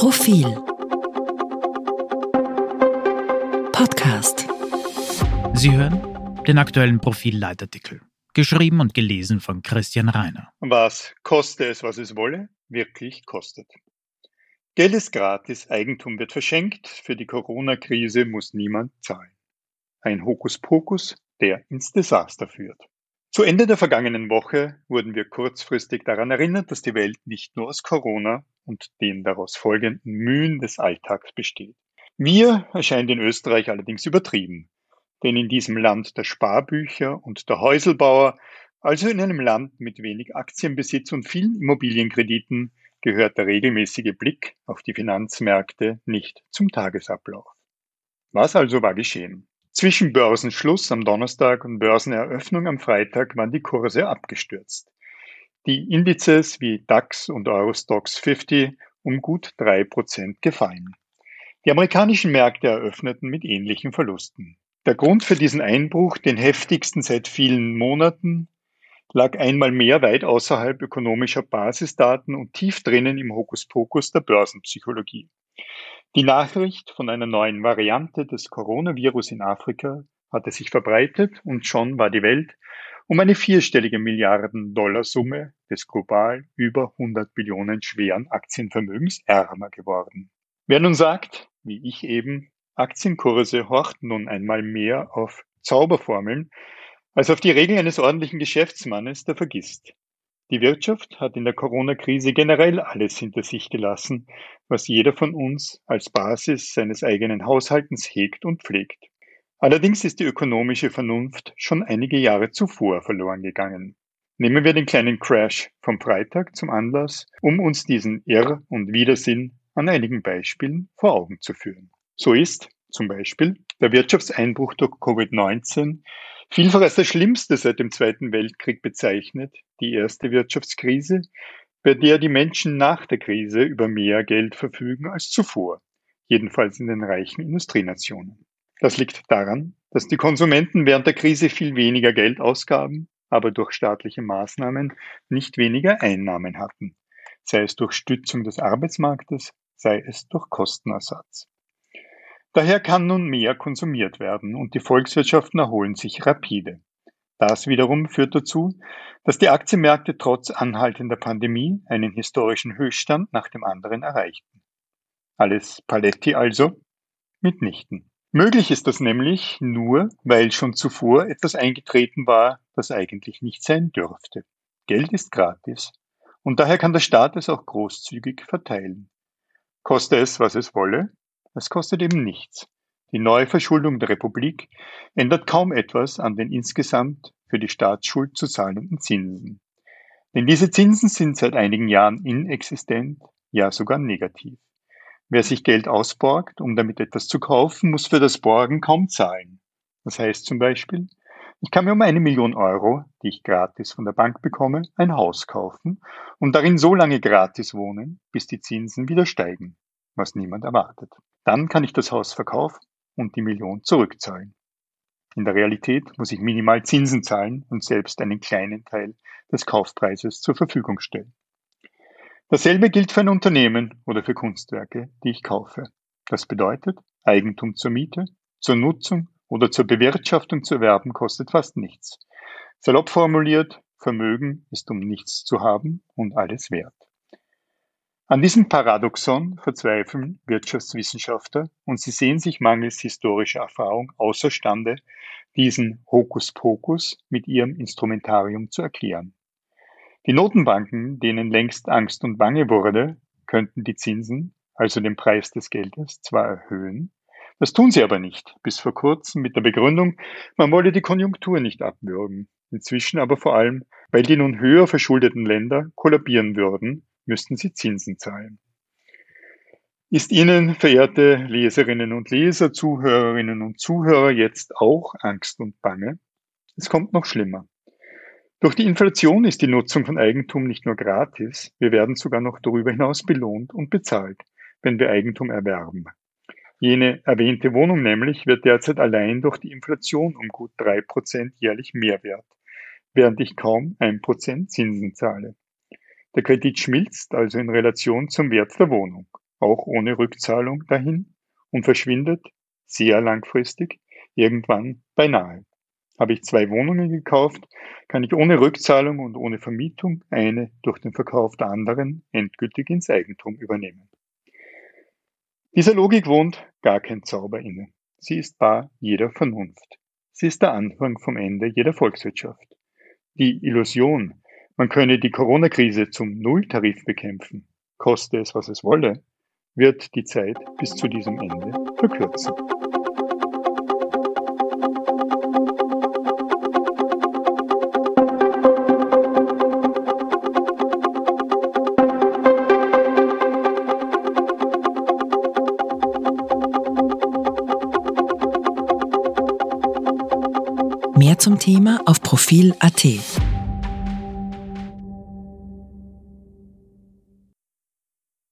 Profil Podcast Sie hören den aktuellen Profil-Leitartikel, geschrieben und gelesen von Christian Reiner. Was koste es, was es wolle, wirklich kostet. Geld ist gratis, Eigentum wird verschenkt, für die Corona-Krise muss niemand zahlen. Ein Hokuspokus, der ins Desaster führt. Zu Ende der vergangenen Woche wurden wir kurzfristig daran erinnert, dass die Welt nicht nur aus Corona und den daraus folgenden Mühen des Alltags besteht. Mir erscheint in Österreich allerdings übertrieben, denn in diesem Land der Sparbücher und der Häuselbauer, also in einem Land mit wenig Aktienbesitz und vielen Immobilienkrediten, gehört der regelmäßige Blick auf die Finanzmärkte nicht zum Tagesablauf. Was also war geschehen? Zwischen Börsenschluss am Donnerstag und Börseneröffnung am Freitag waren die Kurse abgestürzt. Die Indizes wie DAX und Eurostox 50 um gut drei Prozent gefallen. Die amerikanischen Märkte eröffneten mit ähnlichen Verlusten. Der Grund für diesen Einbruch, den heftigsten seit vielen Monaten, lag einmal mehr weit außerhalb ökonomischer Basisdaten und tief drinnen im Hokuspokus der Börsenpsychologie. Die Nachricht von einer neuen Variante des Coronavirus in Afrika hatte sich verbreitet und schon war die Welt um eine vierstellige Milliarden-Dollar-Summe des global über 100 Billionen schweren Aktienvermögens ärmer geworden. Wer nun sagt, wie ich eben, Aktienkurse horchten nun einmal mehr auf Zauberformeln als auf die Regeln eines ordentlichen Geschäftsmannes, der vergisst. Die Wirtschaft hat in der Corona-Krise generell alles hinter sich gelassen, was jeder von uns als Basis seines eigenen Haushaltens hegt und pflegt. Allerdings ist die ökonomische Vernunft schon einige Jahre zuvor verloren gegangen. Nehmen wir den kleinen Crash vom Freitag zum Anlass, um uns diesen Irr- und Widersinn an einigen Beispielen vor Augen zu führen. So ist zum Beispiel der Wirtschaftseinbruch durch Covid-19 Vielfach als das Schlimmste seit dem Zweiten Weltkrieg bezeichnet, die erste Wirtschaftskrise, bei der die Menschen nach der Krise über mehr Geld verfügen als zuvor, jedenfalls in den reichen Industrienationen. Das liegt daran, dass die Konsumenten während der Krise viel weniger Geld ausgaben, aber durch staatliche Maßnahmen nicht weniger Einnahmen hatten, sei es durch Stützung des Arbeitsmarktes, sei es durch Kostenersatz. Daher kann nun mehr konsumiert werden und die Volkswirtschaften erholen sich rapide. Das wiederum führt dazu, dass die Aktienmärkte trotz anhaltender Pandemie einen historischen Höchststand nach dem anderen erreichten. Alles Paletti also mitnichten. Möglich ist das nämlich nur, weil schon zuvor etwas eingetreten war, das eigentlich nicht sein dürfte. Geld ist gratis und daher kann der Staat es auch großzügig verteilen. Koste es, was es wolle, es kostet eben nichts. Die Neuverschuldung der Republik ändert kaum etwas an den insgesamt für die Staatsschuld zu zahlenden Zinsen. Denn diese Zinsen sind seit einigen Jahren inexistent, ja sogar negativ. Wer sich Geld ausborgt, um damit etwas zu kaufen, muss für das Borgen kaum zahlen. Das heißt zum Beispiel, ich kann mir um eine Million Euro, die ich gratis von der Bank bekomme, ein Haus kaufen und darin so lange gratis wohnen, bis die Zinsen wieder steigen, was niemand erwartet. Dann kann ich das Haus verkaufen und die Million zurückzahlen. In der Realität muss ich minimal Zinsen zahlen und selbst einen kleinen Teil des Kaufpreises zur Verfügung stellen. Dasselbe gilt für ein Unternehmen oder für Kunstwerke, die ich kaufe. Das bedeutet, Eigentum zur Miete, zur Nutzung oder zur Bewirtschaftung zu erwerben kostet fast nichts. Salopp formuliert, Vermögen ist um nichts zu haben und alles wert. An diesem Paradoxon verzweifeln Wirtschaftswissenschaftler und sie sehen sich mangels historischer Erfahrung außerstande, diesen Hokuspokus mit ihrem Instrumentarium zu erklären. Die Notenbanken, denen längst Angst und Bange wurde, könnten die Zinsen, also den Preis des Geldes, zwar erhöhen, das tun sie aber nicht, bis vor kurzem mit der Begründung, man wolle die Konjunktur nicht abwürgen, inzwischen aber vor allem, weil die nun höher verschuldeten Länder kollabieren würden müssten sie Zinsen zahlen. Ist Ihnen, verehrte Leserinnen und Leser, Zuhörerinnen und Zuhörer, jetzt auch Angst und Bange? Es kommt noch schlimmer. Durch die Inflation ist die Nutzung von Eigentum nicht nur gratis, wir werden sogar noch darüber hinaus belohnt und bezahlt, wenn wir Eigentum erwerben. Jene erwähnte Wohnung nämlich wird derzeit allein durch die Inflation um gut drei Prozent jährlich mehr wert, während ich kaum ein Prozent Zinsen zahle. Der Kredit schmilzt also in Relation zum Wert der Wohnung. auch ohne Rückzahlung dahin und verschwindet sehr langfristig irgendwann beinahe. Habe ich zwei Wohnungen gekauft, kann ich ohne Rückzahlung und ohne Vermietung eine durch den Verkauf der anderen endgültig ins Eigentum übernehmen. Dieser Logik wohnt gar kein Zauber inne. Sie ist bar jeder Vernunft. Sie ist der Anfang vom Ende jeder Volkswirtschaft. Die Illusion, man könne die Corona-Krise zum Nulltarif bekämpfen, koste es, was es wolle, wird die Zeit bis zu diesem Ende verkürzen. Mehr zum Thema auf Profil.at.